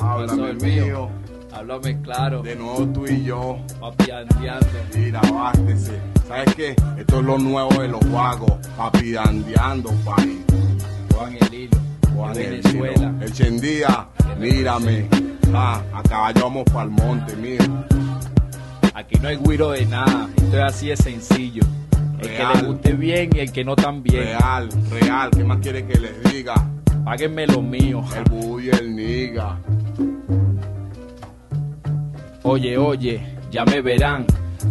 Háblame Pasó, mío. mío, Háblame claro, de nuevo tú y yo. papi andeando. Mira, bástese. ¿Sabes qué? Esto es lo nuevo de los vagos. Papi dandeando, país. Juan el hilo, Juan el Venezuela. Nilo. Echendía, mírame. Ah, a caballo vamos pa'l monte, mío. Aquí no hay guiro de nada, esto es así de sencillo. El que le guste bien y el que no tan bien. Real, real. ¿Qué más quiere que les diga? Páguenme lo mío. El bull y el niga. Oye, oye, ya me verán.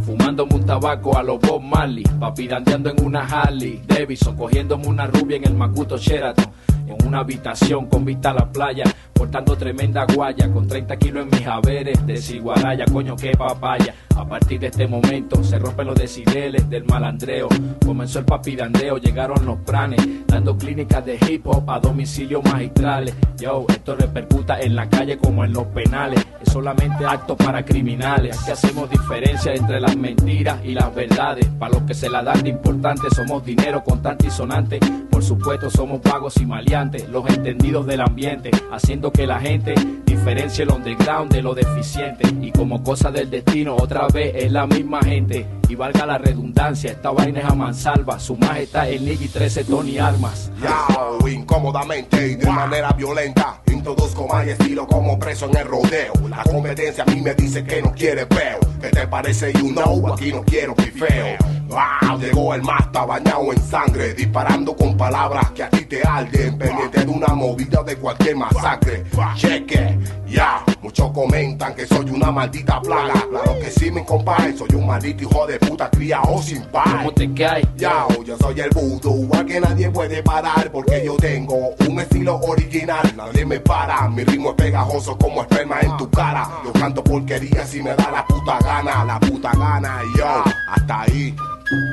Fumándome un tabaco a los Bob Marley, papi dandeando en una Harley Davidson, cogiéndome una rubia en el Macuto Sheraton, en una habitación con vista a la playa, portando tremenda guaya, con 30 kilos en mis haberes, de ciguaraya, coño que papaya. A partir de este momento se rompen los decibeles del malandreo, comenzó el papi dandeo, llegaron los planes, dando clínicas de hip hop a domicilios magistrales. Yo, esto repercuta en la calle como en los penales, es solamente acto para criminales. Aquí hacemos diferencia entre las mentiras y las verdades. Para los que se la dan de importante, somos dinero constante y sonante. Por supuesto, somos pagos y maleantes, los entendidos del ambiente, haciendo que la gente diferencie el underground de lo deficiente. Y como cosa del destino, otra vez es la misma gente. Y valga la redundancia, esta vaina es a mansalva. Su majestad el Niggy 13 Tony Armas. Yao, incómodamente y de manera violenta. Introduzco mi estilo como preso en el rodeo. La competencia a mí me dice que no quiere peo. ¿Qué te parece? You know, aquí no quiero pifeo. Wow, llegó el masta bañado en sangre, disparando con palabras que a ti te arden, pendiente de una movida de cualquier masacre. Cheque, ya, muchos comentan que soy una maldita plaga. Claro que sí, mi compadre, soy un maldito hijo de puta criado sin par. ¿Cómo te cae? Yo, yo soy el voodoo, al que nadie puede parar porque yo tengo un estilo original, nadie me para, mi ritmo es pegajoso como esperma en tu cara, yo canto porquería si me da la puta gana, la puta gana, y yo, hasta ahí.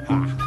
Ja.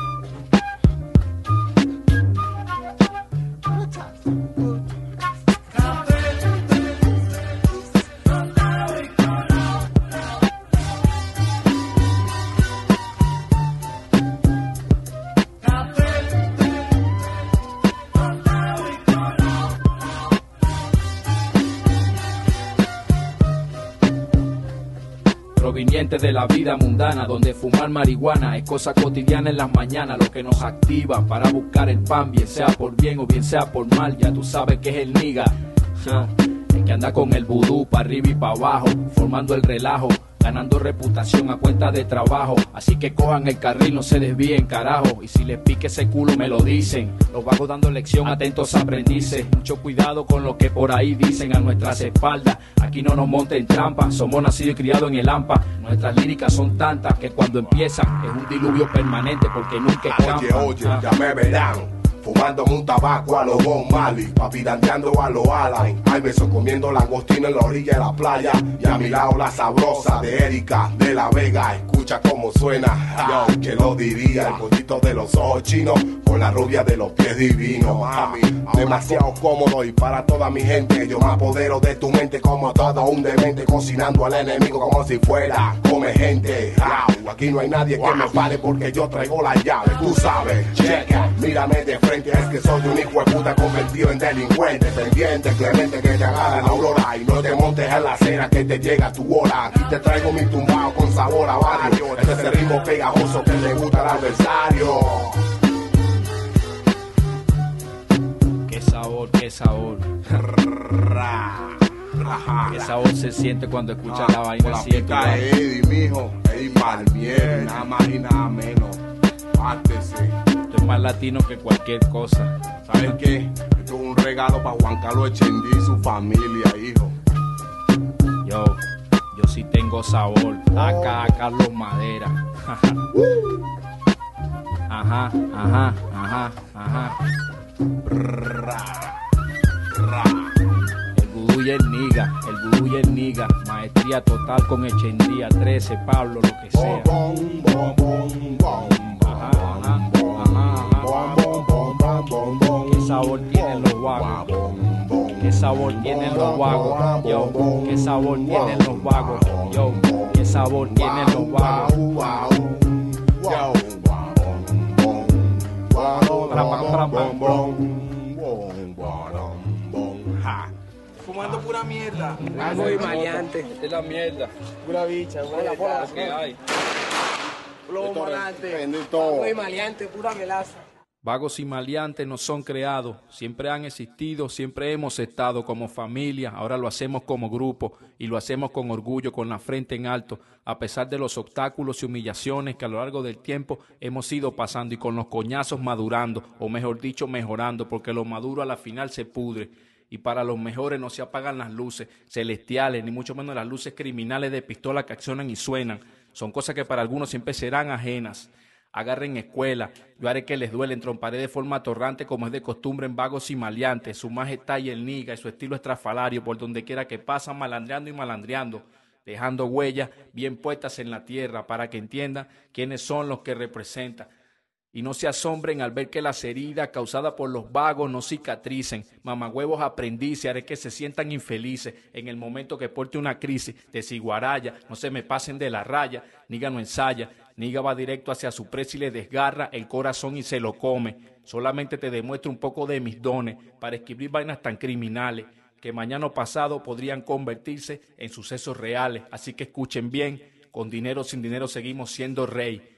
De la vida mundana, donde fumar marihuana es cosa cotidiana en las mañanas, lo que nos activa para buscar el pan, bien sea por bien o bien sea por mal, ya tú sabes que es el niga. Ja, El que anda con el vudú para arriba y para abajo, formando el relajo, ganando reputación a cuenta de trabajo. Así que cojan el carril, no se desvíen, carajo. Y si les pique ese culo, me lo dicen. Los vagos dando lección, atentos aprendices. Mucho cuidado con lo que por ahí dicen a nuestras espaldas. Aquí no nos monten trampa, somos nacidos y criados en el AMPA. Nuestras líricas son tantas que cuando empiezan es un diluvio permanente porque nunca Oye, escampan. oye, Ah. ya me verán. Fumándome un tabaco a los Bon Mali, papi dandeando a los Alan. Hay besos comiendo langostino en la orilla de la playa. Y a mi lado la sabrosa de Erika de la Vega. Escucha cómo suena, yo que lo diría. El pollito de los ojos chinos con la rubia de los pies divinos, mami. Demasiado cómodo y para toda mi gente. Yo me apodero de tu mente como todo un demente. Cocinando al enemigo como si fuera come gente. Aquí no hay nadie que me pare porque yo traigo la llave. Tú sabes, checa, mírame de frente. Es que soy un hijo de puta convertido en delincuente. Pendiente, clemente que te agarra la aurora. Y no te montes en la acera que te llega tu hora. Te traigo mi tumbao con sabor a barrio. Este es el ritmo pegajoso que le gusta al adversario. Qué sabor, qué sabor. Qué sabor se siente cuando escuchas la Con vaina la así. de tu pica. Eddie, mijo. Eddie Palmieri, nada más y nada menos. Pártese. Esto es más latino que cualquier cosa. ¿Saben qué? Esto es un regalo para Juan Carlos Echendí y su familia, hijo. Yo, yo sí tengo sabor. Acá, Carlos Madera. Ajá, ajá, ajá, ajá. ra, ra. El vudú y el niga, el vudú y el niga. Maestría total con Echendía, 13, Pablo, lo que sea. Ajá, ajá, ajá. ¿Qué sabor tienen los vagos? ¿Qué sabor tienen los vagos? Yo, ¿qué sabor tienen los vagos? Yo, ¿qué sabor tienen los vagos? Fumando pura mierda. Algo y maleante. Es la mierda. Pura bicha, pura mierda. Pura melaza. Vagos y maleantes no son creados, siempre han existido, siempre hemos estado como familia, ahora lo hacemos como grupo y lo hacemos con orgullo, con la frente en alto, a pesar de los obstáculos y humillaciones que a lo largo del tiempo hemos ido pasando y con los coñazos madurando, o mejor dicho, mejorando, porque lo maduro a la final se pudre. Y para los mejores no se apagan las luces celestiales, ni mucho menos las luces criminales de pistola que accionan y suenan. Son cosas que para algunos siempre serán ajenas agarren escuela, yo haré que les duele, entromparé de forma torrante como es de costumbre en vagos y maleantes, su majestad y el niga y su estilo estrafalario por donde quiera que pasan malandreando y malandreando, dejando huellas bien puestas en la tierra para que entiendan quiénes son los que representan. Y no se asombren al ver que las heridas causadas por los vagos no cicatricen. Mamagüevos aprendices, haré que se sientan infelices en el momento que porte una crisis de ciguaraya. No se me pasen de la raya, niga no ensaya, niga va directo hacia su presa y le desgarra el corazón y se lo come. Solamente te demuestro un poco de mis dones para escribir vainas tan criminales que mañana pasado podrían convertirse en sucesos reales. Así que escuchen bien, con dinero sin dinero seguimos siendo rey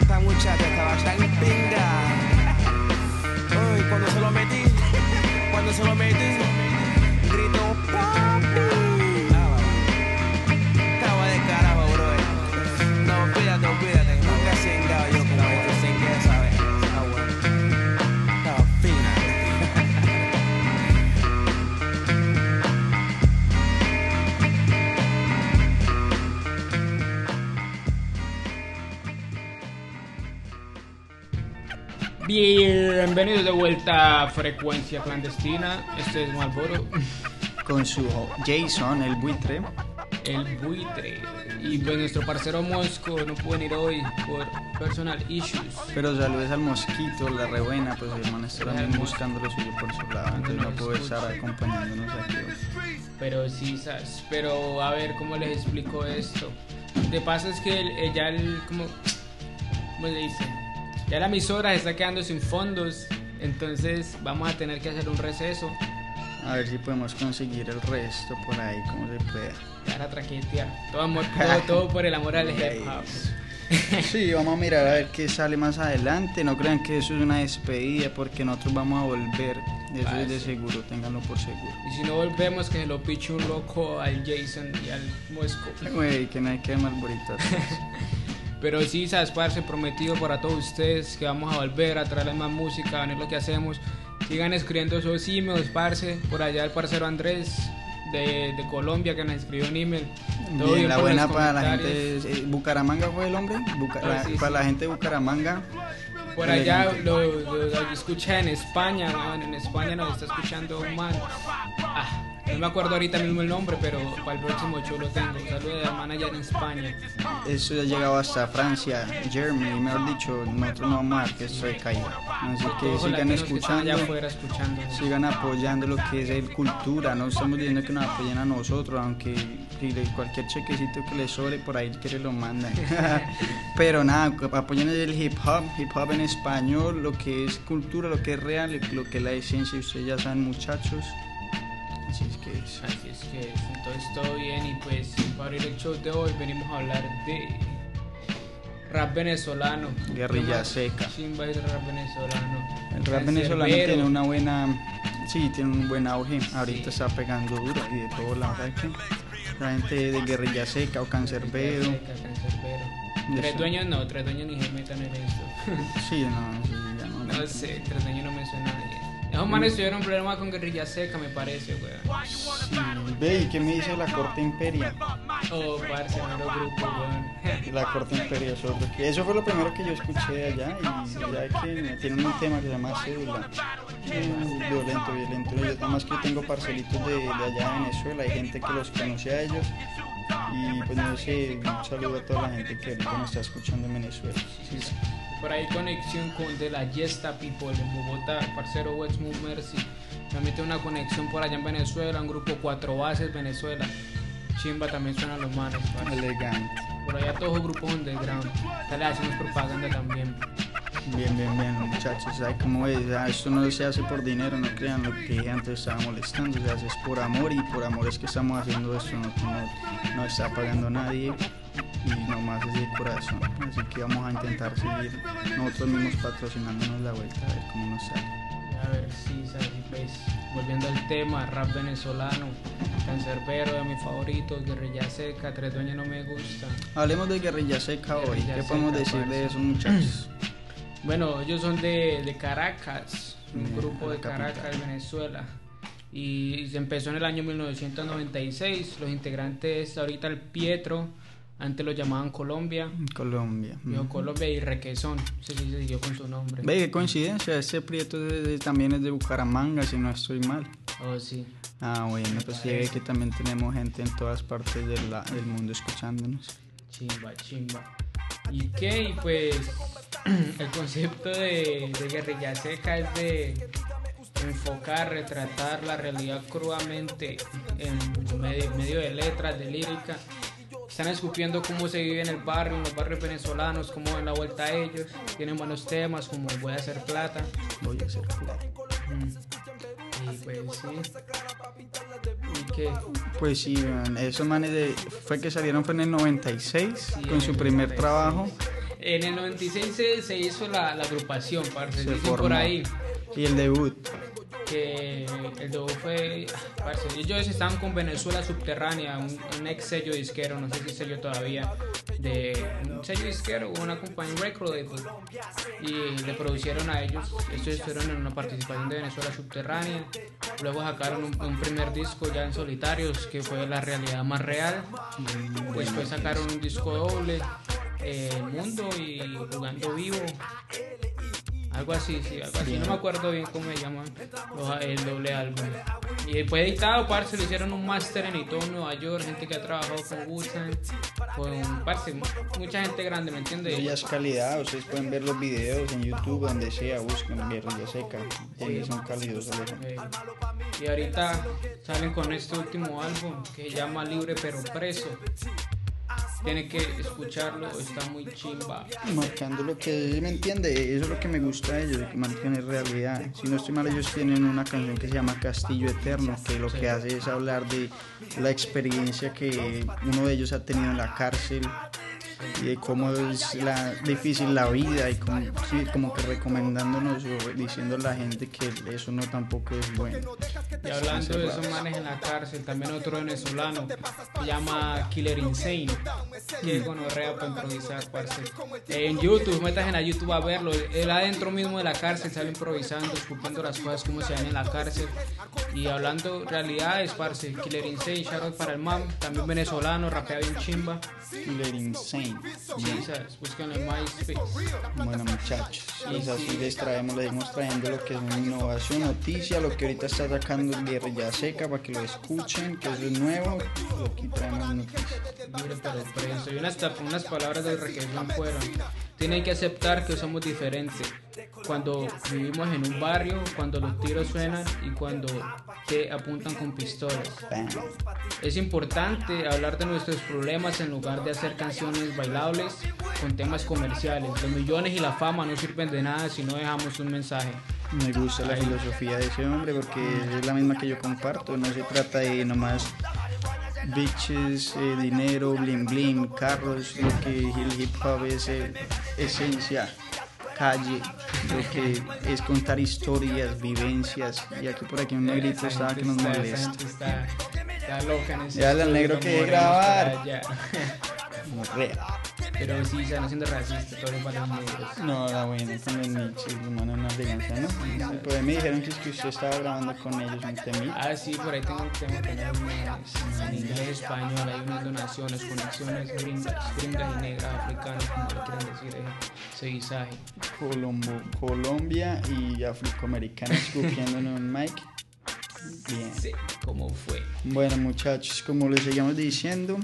Esta muchacha estaba tan pinga. Uy, cuando se lo metí, cuando se lo metí, Bienvenidos de vuelta a Frecuencia Clandestina. Este es Malboro, con su Jason, el buitre. el buitre. Y pues nuestro parcero Mosco no puede ir hoy por personal issues. Pero saludes al mosquito, la rebuena, pues el man está también buscando lo suyo por su lado, entonces no puede estar acompañándonos aquí. Pero sí, ¿sabes? Pero a ver cómo les explico esto. De paso es que el- ya el. ¿Cómo, ¿Cómo se dice? Ya la emisora se está quedando sin fondos. Entonces vamos a tener que hacer un receso A ver si podemos conseguir el resto por ahí, como se pueda. para traquetear. Todo, amor- todo, todo por el amor al hip hop. Sí, vamos a mirar a ver qué sale más adelante. No crean que eso es una despedida porque nosotros vamos a volver. Eso es de seguro, ténganlo por seguro. Y si no volvemos, que se lo piche un loco al Jason y al Mosco. Güey, que no hay que más bonito. Pero sí, sabes, parce, prometido para todos ustedes que vamos a volver a traerles más música, a ver lo que hacemos. Sigan escribiendo esos emails, parce. Por allá el parcero Andrés de, de Colombia que nos escribió un email. Todo Bien, la buena para la gente. eh, Bucaramanga fue el hombre. Buca- Ah, sí, para sí. la gente de Bucaramanga. Por allá lo, lo- lo escucha en España, weón, En España nos está escuchando un man. Ah, No me acuerdo ahorita mismo el nombre, pero para el próximo show lo tengo. Saludos al manager en España. Eso ya ha llegado hasta Francia, Germany, mejor dicho, nosotros no vamos a dar que esto se caiga. Así que sigan latinos que allá escuchando, afuera escuchando. sigan apoyando lo que es el cultura, no estamos diciendo que nos apoyen a nosotros, aunque cualquier chequecito que les sobre por ahí que les lo mandan. Pero nada, apoyen el hip hop, hip hop en español, lo que es cultura, lo que es real, lo que es la esencia, ustedes ya saben muchachos. Así es que es. Así es que entonces todo bien y pues para abrir el show de hoy venimos a hablar de rap venezolano. Guerrilla ¿Qué más seca. Chimba es el rap venezolano. El rap venezolano tiene una buena, sí, tiene un buen auge. Ahorita está pegando duro y de todos lados. ¿sabes qué? La gente de Guerrilla Seca o Cancerbero. Seca, Cancerbero. Tres eso. dueños no, tres dueños ni se metan en esto. Sí, no, sí, ya no. no sé, tres dueños no me suena a nadie. Esos manes tuvieron un problema con guerrilla seca, me parece, weón. Sí, ve, ¿y qué me dice la Corte Imperia? Oh, parce, mero grupo, weón. La Corte Imperia es otro que- Eso fue lo primero que yo escuché allá y ya que tienen un tema que se llama cédula. Mm, Violento, violento. Yo nada más que tengo parcelitos de, de allá de Venezuela, hay gente que los conoce a ellos. Y pues no sé, un saludo a toda la gente que ahorita nos está escuchando en Venezuela. Sí, sí. Por ahí conexión con de la Yesta People en Bogotá, parcero Westmouth Mercy. También tengo una conexión por allá en Venezuela, un grupo Cuatro Bases Venezuela. Chimba también suenan los manes. Elegante. Por allá todos los grupos underground. Dale, hacemos propaganda también. Bien, bien, bien, muchachos. ¿Sabe cómo es? Ah, Esto no se hace por dinero, no crean lo que dije antes estaba molestando. Se hace es por amor y por amor es que estamos haciendo esto. No, no, no está pagando nadie y nomás es de corazón. Así que vamos a intentar seguir nosotros mismos patrocinándonos la vuelta a ver cómo nos sale. A ver, sí, ¿sabes? pues volviendo al tema, rap venezolano, cancerbero de mis favoritos, guerrilla seca, tres dueños no me gusta. Hablemos de Guerrilla Seca hoy. ¿Qué podemos decir de esos muchachos? Bueno, ellos son de, de Caracas, un Mm, grupo de capital. Caracas, Venezuela. Y se empezó en el año 1996. Los integrantes, ahorita el Pietro, antes lo llamaban Colombia, Colombia. dijo Mm. Colombia y Requesón. No sé si se siguió con su nombre. Ve, qué coincidencia. Ese Prieto de- de- también es de Bucaramanga, si no estoy mal. Oh, sí. Ah, bueno, pues llegue que también tenemos gente en todas partes de la- del mundo escuchándonos. Chimba, chimba. ¿Y qué? Y pues el concepto de, de guerrilla seca es de enfocar, retratar la realidad crudamente en medio, de letras, de lírica. Están escupiendo cómo se vive en el barrio, en los barrios venezolanos, cómo dan la vuelta a ellos. Tienen buenos temas como Voy a hacer plata. Voy a hacer plata. Mm. Y pues sí. Pues sí, esos manes de, fue que salieron fue en el 96 Sí, con su primer 96. trabajo. En el 96 se, se hizo la, la agrupación, parce. Se por ahí. Y el debut. Que el debut fue parce, ellos estaban con Venezuela Subterránea un, un ex sello disquero no sé si sello todavía de un sello disquero una compañía record label y le producieron a ellos ellos estuvieron en una participación de Venezuela Subterránea luego sacaron un, un primer disco ya en solitarios que fue la realidad más real después sacaron un disco doble eh, Mundo y Jugando Vivo algo así, sí, algo así. No me acuerdo bien cómo se llama los- el doble álbum. Y fue editado, parce, le hicieron un máster en Ito, Nueva York, gente que ha trabajado con Wu-Tang, con, parce, mucha gente grande, ¿me entiendes? Ella es calidad, ustedes pueden ver los videos en YouTube, donde sea, busquen Guerrilla Seca. Ellos son cálidos. Eh, y ahorita salen con este último álbum que se llama Libre pero Preso. Tienen que escucharlo, está muy chimba. Marcando lo que me entiende, eso es lo que me gusta de ellos, que mantienen realidad. Si no estoy mal, ellos tienen una canción que se llama Castillo Eterno, que lo que hace es hablar de la experiencia que uno de ellos ha tenido en la cárcel y de cómo es la, difícil la vida y como, sí, como que recomendándonos o diciendo a la gente que eso no tampoco es bueno. Y hablando de esos manes en la cárcel, también otro venezolano se llama Killer Insane, que es gonorrea para improvisar, parce. En YouTube, metas en a YouTube a verlo. Él adentro mismo de la cárcel sale improvisando, esculpiendo las cosas como se ven en la cárcel. Y hablando realidades, parce. Killer Insane, shout out para el mam, también venezolano, rapea bien chimba. Killer Insane. Búsquenlo en MySpace. Bueno muchachos, Sí, así sí. les traemos, les seguimos trayendo lo que es una innovación, noticia, lo que ahorita está sacando el Guerrilla Seca para que lo escuchen, que eso es nuevo, aquí traemos noticias. Duro pero preso. Y unas, unas palabras de requesón fueron. Tienen que aceptar que somos diferentes. Cuando vivimos en un barrio, cuando los tiros suenan y cuando te apuntan con pistolas. Bam. Es importante hablar de nuestros problemas en lugar de hacer canciones bailables con temas comerciales. Los millones y la fama no sirven de nada si no dejamos un mensaje. Me gusta la filosofía de ese hombre porque es la misma que yo comparto, no se trata de nomás bitches, eh, dinero, bling bling, carros, lo que el hip hop es eh, esencia, calle, lo que es contar historias, vivencias, y aquí por aquí un negrito estaba que nos molesta. Está, está loca en ese Ya, el negro que grabar. Pero sí, están haciendo racista, todo para los negros. No, la buena con los nichos, hermano, una elegancia, ¿no? Pues ahí me dijeron que, es que usted estaba grabando con ellos un temita. Ah, sí, por ahí tengo un tema ellos, en inglés, español, hay unas donaciones, conexiones gringas, gringas y negras, africanas, como le quieran decir, eh, ese visaje. Colombo, Colombia y afroamericano escupiendo en un mic. Bien. Sí, ¿cómo fue? Bueno, muchachos, como les seguimos diciendo,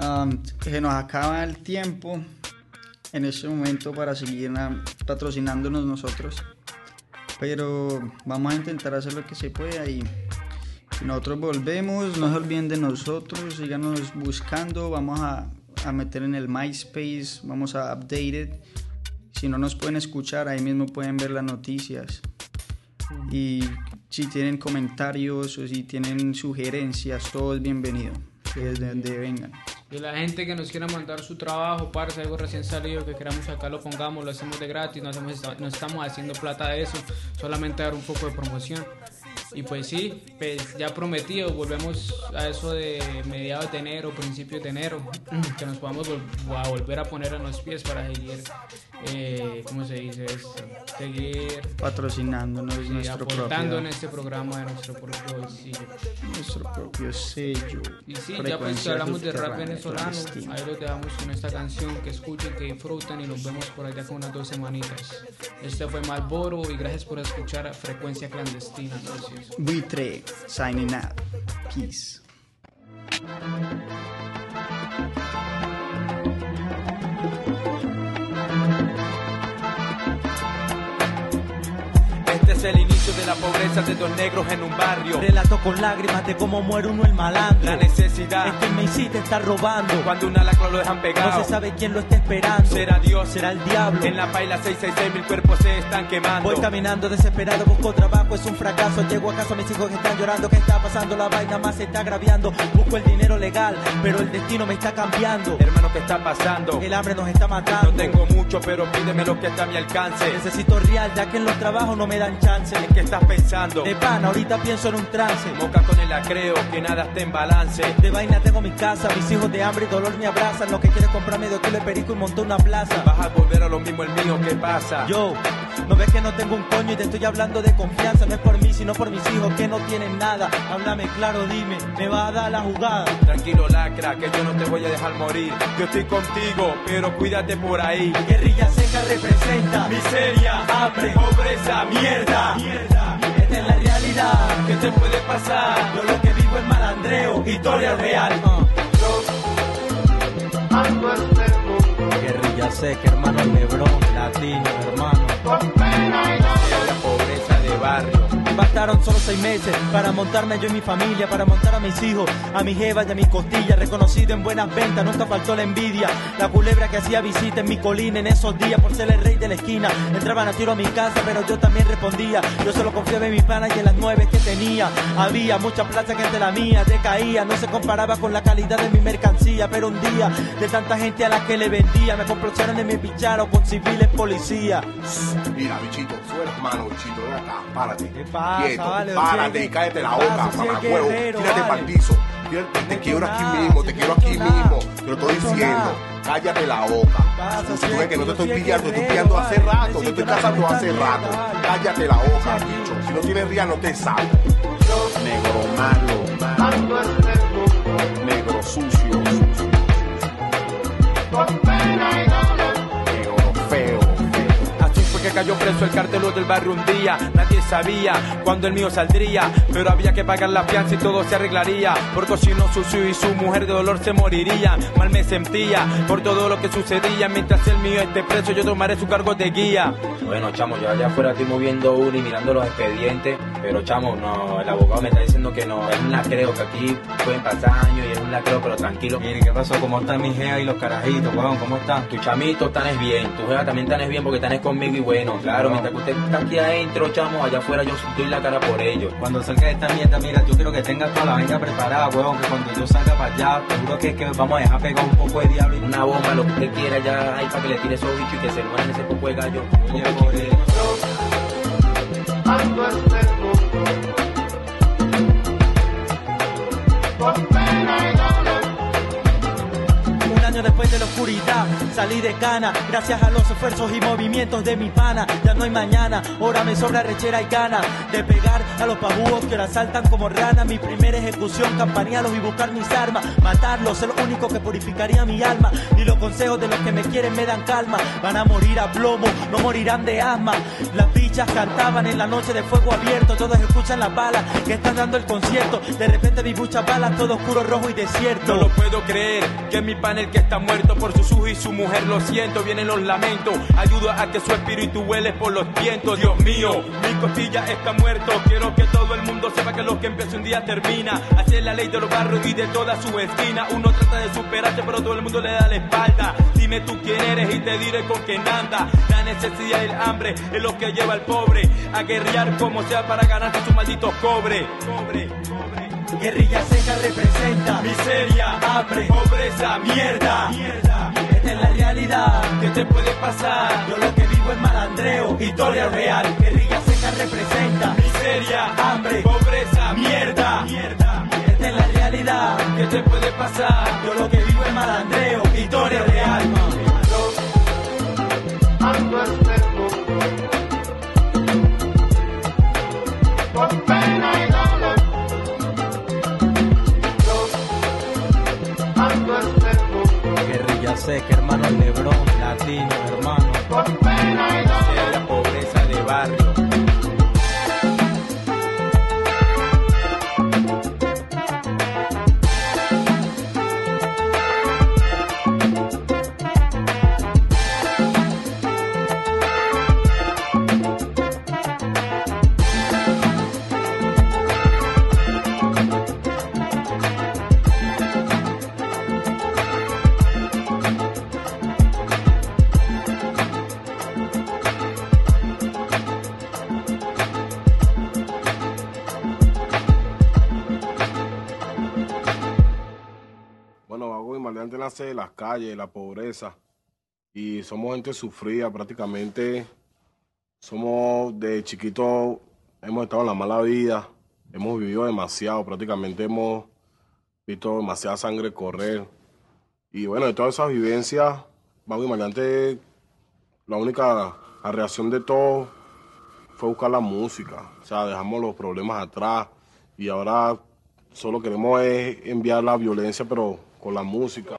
am, se nos acaba el tiempo en este momento para seguir patrocinándonos nosotros. Pero vamos a intentar hacer lo que se pueda y nosotros volvemos, no se olviden de nosotros, síganos buscando, vamos a, a meter en el MySpace, vamos a update it. Si no nos pueden escuchar, ahí mismo pueden ver las noticias. Y si tienen comentarios o si tienen sugerencias, todo es bienvenido. Desde donde vengan. Y la gente que nos quiera mandar su trabajo, parce, algo recién salido que queramos sacar, lo pongamos, lo hacemos de gratis, no, hacemos, no estamos haciendo plata de eso, solamente dar un poco de promoción. Y pues sí, pues ya prometido, volvemos a eso de mediados de enero, principios de enero, que nos podamos vol- a volver a poner en los pies para seguir, eh, ¿cómo se dice esto? Seguir Patrocinándonos sí, nuestro, aportando en propio, este programa de nuestro propio bolsillo. nuestro propio sello. Y sí, ya pues que hablamos de rap venezolano, ahí los dejamos con esta canción, que escuchen, que disfruten y nos vemos por allá con unas dos semanitas. Este fue Malboro y gracias por escuchar a Frecuencia Clandestina. Gracias. Buitre, signing out. Peace. Este es de la pobreza de dos negros en un barrio. Relato con lágrimas de cómo muere uno el malandro. La necesidad. Es que me hiciste estar robando. Cuando una lacra lo dejan pegado. No se sabe quién lo está esperando. Será Dios. Será el diablo. En la paila 666 mil cuerpos se están quemando. Voy caminando desesperado, busco trabajo, es un fracaso. Llego a casa, mis hijos están llorando, ¿qué está pasando? La vaina más se está agraviando. Busco el dinero legal, pero el destino me está cambiando. Hermano, ¿qué está pasando? El hambre nos está matando. No tengo mucho, pero pídeme lo que está a mi alcance. Necesito real, ya que en los trabajos no me dan chance. ¿En qué estás pensando? De pan, ahorita pienso en un trance. Moca con el acreo, que nada esté en balance. De vaina tengo mi casa, mis hijos de hambre y dolor me abrazan. Lo que quieres comprarme de kilo de perico y montó una plaza. Vas a volver a lo mismo el mío, ¿qué pasa? Yo, no ves que no tengo un coño y te estoy hablando de confianza. No es por mí, sino por mis hijos que no tienen nada. Háblame claro, dime, me va a dar la jugada. Tranquilo, lacra, que yo no te voy a dejar morir. Yo estoy contigo, pero cuídate por ahí. Guerrilla seca representa Miseria, hambre, pobreza, mierda. Esta realidad. ¿Qué te puede pasar? Yo lo que vivo es malandreo, historia real. Guerrilla seca, hermano Lebrón, latino, hermano. Es la pobreza de barrio. Bastaron solo seis meses para montarme yo y mi familia, para montar a mis hijos, a mi jeva y a mis costillas. Reconocido en buenas ventas, nunca faltó la envidia. La culebra que hacía visita en mi colina en esos días por ser el rey de la esquina. Entraban a tiro a mi casa, pero yo también respondía. Yo solo confiaba en mi pana y en las nueve que tenía. Había mucha plata que entre la mía decaía. No se comparaba con la calidad de mi mercancía, pero un día de tanta gente a la que le vendía, me comprocharon y me picharon con civiles policías. Mira, bichito, su hermano, bichito, ven acá, párate. ¿Qué pasa, Quieto, vale? párate y cállate la ¿qué boca? Si mamacuevo. Tírate vale. para el piso. Te, quiero aquí mismo, si te quiero aquí mismo. Te lo estoy diciendo. Cállate la boca. pasa? Tú Si ves es que no te estoy pillando, te estoy pillando hace rato, te estoy una cazando hace rato. Cállate la boca, bicho. Si no tienes ría, no te salgo. Negro malo, negro sucio. Así cayó preso el cartelo del barrio un día. Nadie sabía cuándo el mío saldría. Pero había que pagar la fianza y todo se arreglaría. Porque si no, su y su mujer de dolor se moriría. Mal me sentía por todo lo que sucedía. Mientras el mío esté preso, yo tomaré su cargo de guía. Bueno, chamo, yo allá afuera estoy moviendo uno y mirando los expedientes, pero chamo, no, el abogado me está diciendo que no, es un lacreo, que aquí pueden pasar años y es un lacreo, pero tranquilo. Mire, ¿qué pasó? ¿Cómo están mis geas y los carajitos, weón? ¿Cómo están? Tu chamito tan bien, tu jeva también tan bien porque tan conmigo y bueno, claro, mientras que usted está aquí adentro, chamo, allá afuera yo doy la cara por ellos. Cuando salga de esta mierda, mira, yo quiero que tengas toda la vaina preparada, weón, que cuando yo salga para allá, seguro que es que vamos a dejar pegar un poco de diablo. y- Una bomba, lo que usted quiera ya ahí para que le tire esos bichos y que se mueran ese poco de gallo. Oye, después de la oscuridad salí de cana. Gracias a los esfuerzos y movimientos de mi pana. Ya no hay mañana, ahora me sobra rechera y gana De pegar a los pabúos que ahora saltan como ranas Mi primera ejecución, campanearlos y buscar mis armas. Matarlos es lo único que purificaría mi alma. Y los consejos de los que me quieren me dan calma. Van a morir a plomo, no morirán de asma. Las bichas cantaban en la noche de fuego abierto. Todos escuchan las balas que están dando el concierto. De repente vi muchas balas, todo oscuro, rojo y desierto. No lo puedo creer, que mi pan el que está muerto por su su y su mujer, lo siento, vienen los lamentos. Ayuda a que su espíritu huele por los vientos, Dios mío, mi costilla está muerto. Quiero que todo el mundo sepa que lo que empieza un día termina. Así la ley de los barrios y de toda su esquina. Uno trata de superarse, pero todo el mundo le da la espalda. Dime tú quién eres y te diré con quién anda. La necesidad y el hambre es lo que lleva al pobre a guerrear como sea para ganarse su maldito cobre. Guerrilla seca representa Miseria, hambre, pobreza, mierda. mierda. Esta es la realidad. ¿Qué te puede pasar? Yo lo que vivo es malandreo, historia real. Guerrilla representa Miseria, hambre, pobreza, mierda. mierda. Esta es la realidad. ¿Qué te puede pasar? Yo lo que vivo es malandreo, historia real. Guerrilla seca, hermano Lebrón, latino, hermano. Miseria, pobreza de barrio. Nace de las calles, la pobreza. Y somos gente sufrida prácticamente. Somos de chiquito, hemos estado en la mala vida. Hemos vivido demasiado, prácticamente hemos visto demasiada sangre correr. Y bueno, de todas esas vivencias, Vago y Maleante, la única reacción de todo fue buscar la música. O sea, dejamos los problemas atrás y ahora solo queremos es enviar la violencia, pero con la música.